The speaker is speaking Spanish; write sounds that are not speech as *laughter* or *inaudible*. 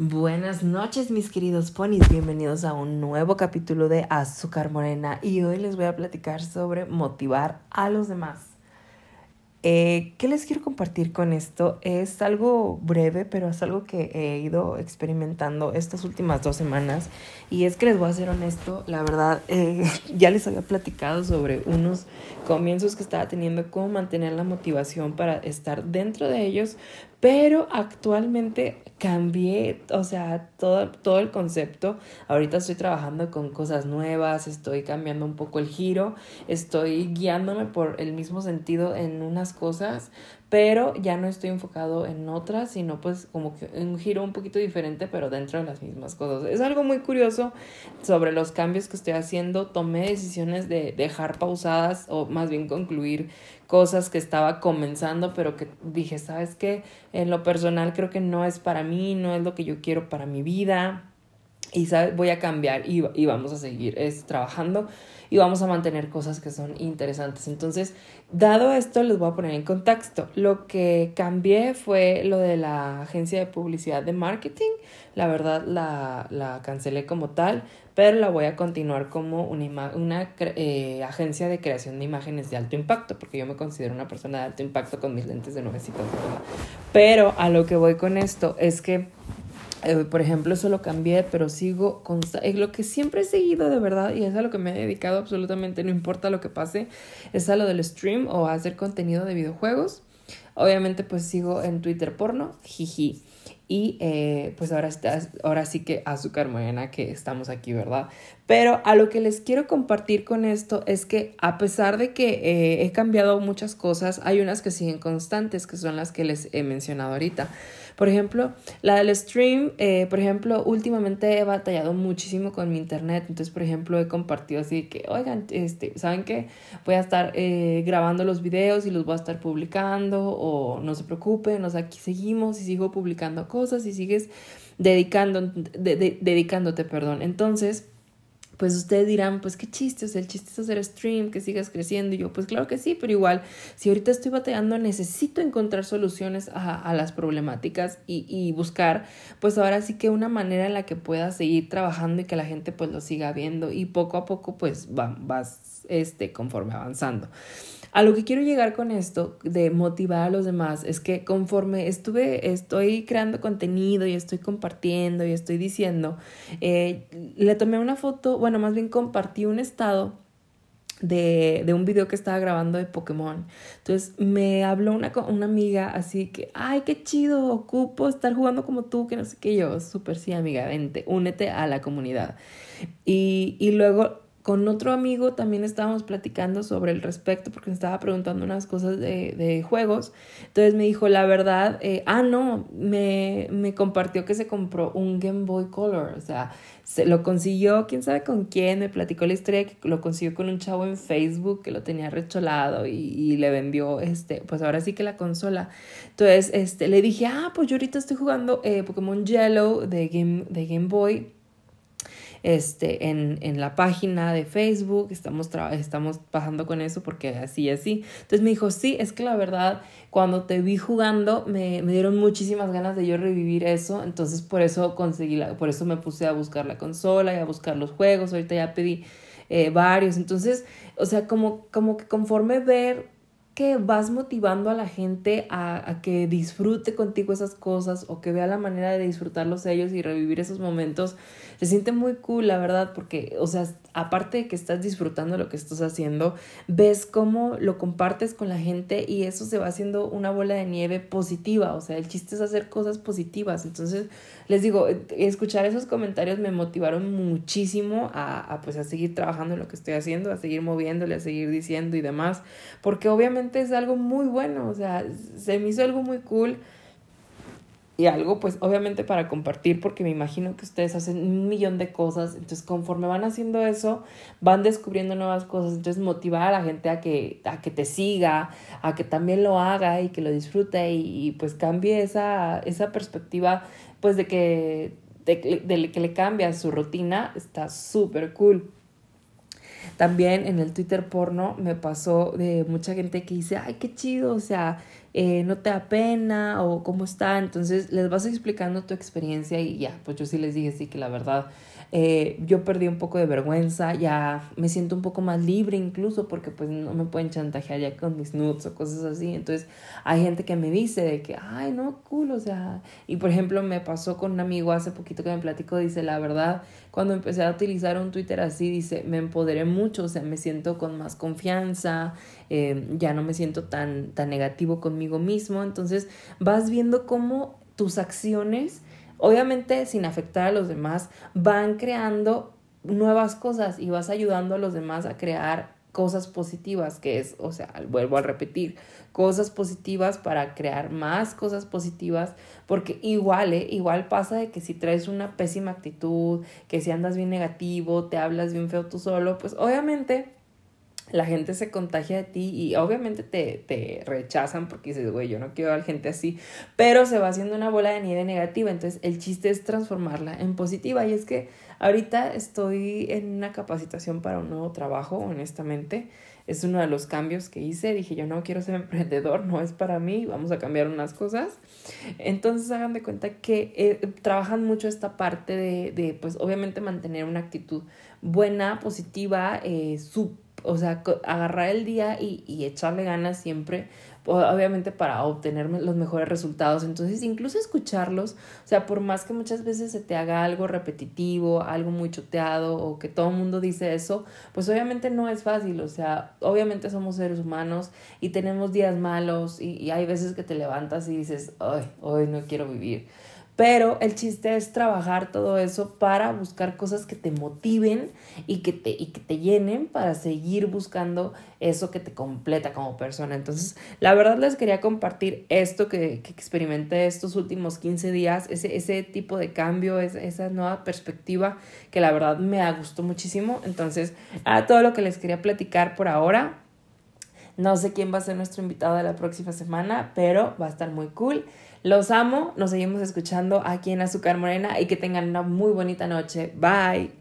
Buenas noches mis queridos ponis, bienvenidos a un nuevo capítulo de Azúcar Morena y hoy les voy a platicar sobre motivar a los demás. Eh, ¿Qué les quiero compartir con esto? Es algo breve, pero es algo que he ido experimentando estas últimas dos semanas. Y es que les voy a ser honesto, la verdad, eh, *laughs* ya les había platicado sobre unos comienzos que estaba teniendo, cómo mantener la motivación para estar dentro de ellos, pero actualmente cambié, o sea, todo, todo el concepto. Ahorita estoy trabajando con cosas nuevas, estoy cambiando un poco el giro, estoy guiándome por el mismo sentido en unas cosas, pero ya no estoy enfocado en otras, sino pues como que un giro un poquito diferente, pero dentro de las mismas cosas. Es algo muy curioso sobre los cambios que estoy haciendo. Tomé decisiones de dejar pausadas o más bien concluir cosas que estaba comenzando, pero que dije, ¿sabes qué? En lo personal creo que no es para mí, no es lo que yo quiero para mi vida. Y ¿sabes? voy a cambiar y, y vamos a seguir es, trabajando y vamos a mantener cosas que son interesantes. Entonces, dado esto, les voy a poner en contexto. Lo que cambié fue lo de la agencia de publicidad de marketing. La verdad, la, la cancelé como tal, pero la voy a continuar como una, una eh, agencia de creación de imágenes de alto impacto, porque yo me considero una persona de alto impacto con mis lentes de nuevecitas, Pero a lo que voy con esto es que eh, por ejemplo, eso lo cambié, pero sigo con lo que siempre he seguido de verdad y es a lo que me he dedicado absolutamente, no importa lo que pase, es a lo del stream o a hacer contenido de videojuegos. Obviamente, pues sigo en Twitter porno, jiji. Y eh, pues ahora, ahora sí que azúcar morena que estamos aquí, ¿verdad? Pero a lo que les quiero compartir con esto es que a pesar de que eh, he cambiado muchas cosas, hay unas que siguen constantes, que son las que les he mencionado ahorita. Por ejemplo, la del stream, eh, por ejemplo, últimamente he batallado muchísimo con mi internet. Entonces, por ejemplo, he compartido así que, oigan, este, ¿saben qué? Voy a estar eh, grabando los videos y los voy a estar publicando o no se preocupen, o sea, aquí seguimos y sigo publicando cosas y sigues dedicando, dedicándote, perdón. Entonces, pues ustedes dirán, pues qué chiste, o sea, el chiste es hacer stream, que sigas creciendo. Y yo, pues claro que sí, pero igual, si ahorita estoy batallando, necesito encontrar soluciones a, las problemáticas y, y, buscar, pues ahora sí que una manera en la que pueda seguir trabajando y que la gente pues lo siga viendo y poco a poco pues va, vas, este, conforme avanzando. A lo que quiero llegar con esto de motivar a los demás es que conforme estuve, estoy creando contenido y estoy compartiendo y estoy diciendo, eh, le tomé una foto, bueno, más bien compartí un estado de, de, un video que estaba grabando de Pokémon. Entonces me habló una, una amiga así que, ay, qué chido, ocupo estar jugando como tú, que no sé qué yo, súper sí, amiga, vente, únete a la comunidad. Y, y luego con otro amigo también estábamos platicando sobre el respecto porque me estaba preguntando unas cosas de, de juegos. Entonces me dijo, la verdad, eh, ah, no, me, me compartió que se compró un Game Boy Color. O sea, se lo consiguió, quién sabe con quién, me platicó la historia que lo consiguió con un chavo en Facebook que lo tenía recholado y, y le vendió, este, pues ahora sí que la consola. Entonces, este, le dije, ah, pues yo ahorita estoy jugando eh, Pokémon Yellow de Game, de Game Boy este, en, en la página de Facebook, estamos, estamos pasando con eso porque así, así. Entonces me dijo, sí, es que la verdad, cuando te vi jugando, me, me dieron muchísimas ganas de yo revivir eso, entonces por eso conseguí, la, por eso me puse a buscar la consola y a buscar los juegos, ahorita ya pedí eh, varios, entonces, o sea, como, como que conforme ver que vas motivando a la gente a, a, que disfrute contigo esas cosas o que vea la manera de disfrutarlos ellos y revivir esos momentos, se siente muy cool, la verdad, porque, o sea, aparte de que estás disfrutando lo que estás haciendo, ves cómo lo compartes con la gente y eso se va haciendo una bola de nieve positiva, o sea, el chiste es hacer cosas positivas. Entonces, les digo, escuchar esos comentarios me motivaron muchísimo a, pues a seguir trabajando en lo que estoy haciendo, a seguir moviéndole, a seguir diciendo y demás, porque obviamente es algo muy bueno, o sea, se me hizo algo muy cool y algo pues obviamente para compartir porque me imagino que ustedes hacen un millón de cosas, entonces conforme van haciendo eso, van descubriendo nuevas cosas, entonces motivar a la gente a que, a que te siga, a que también lo haga y que lo disfrute y, pues cambie esa, esa perspectiva pues de que, de, de que le cambia su rutina, está súper cool. También en el Twitter porno me pasó de mucha gente que dice, ay, qué chido, o sea, eh, no te da pena o cómo está. Entonces les vas explicando tu experiencia y ya, pues yo sí les dije, sí, que la verdad eh, yo perdí un poco de vergüenza, ya me siento un poco más libre incluso porque pues no me pueden chantajear ya con mis nudes o cosas así. Entonces hay gente que me dice de que, ay, no, cool, o sea, y por ejemplo me pasó con un amigo hace poquito que me platicó, dice, la verdad, cuando empecé a utilizar un Twitter así, dice, me empoderé mucho, o sea, me siento con más confianza, eh, ya no me siento tan, tan negativo conmigo mismo. Entonces vas viendo cómo tus acciones obviamente sin afectar a los demás, van creando nuevas cosas y vas ayudando a los demás a crear cosas positivas, que es, o sea, vuelvo a repetir, cosas positivas para crear más cosas positivas, porque igual, ¿eh? igual pasa de que si traes una pésima actitud, que si andas bien negativo, te hablas bien feo tú solo, pues obviamente la gente se contagia de ti y obviamente te, te rechazan porque dices, güey, yo no quiero a la gente así, pero se va haciendo una bola de nieve negativa, entonces el chiste es transformarla en positiva. Y es que ahorita estoy en una capacitación para un nuevo trabajo, honestamente, es uno de los cambios que hice, dije yo no quiero ser *laughs* emprendedor, no es para mí, vamos a cambiar unas cosas, entonces hagan de cuenta que eh, trabajan mucho esta parte de, de, pues obviamente mantener una actitud buena, positiva, eh, súper o sea, agarrar el día y, y echarle ganas siempre, obviamente para obtener los mejores resultados. Entonces, incluso escucharlos, o sea, por más que muchas veces se te haga algo repetitivo, algo muy choteado o que todo el mundo dice eso, pues obviamente no es fácil, o sea, obviamente somos seres humanos y tenemos días malos y, y hay veces que te levantas y dices, ay, hoy no quiero vivir. Pero el chiste es trabajar todo eso para buscar cosas que te motiven y que te, y que te llenen para seguir buscando eso que te completa como persona. Entonces, la verdad les quería compartir esto que, que experimenté estos últimos 15 días, ese, ese tipo de cambio, esa nueva perspectiva que la verdad me gustó muchísimo. Entonces, a todo lo que les quería platicar por ahora. No sé quién va a ser nuestro invitado de la próxima semana, pero va a estar muy cool. Los amo, nos seguimos escuchando aquí en Azúcar Morena y que tengan una muy bonita noche. Bye.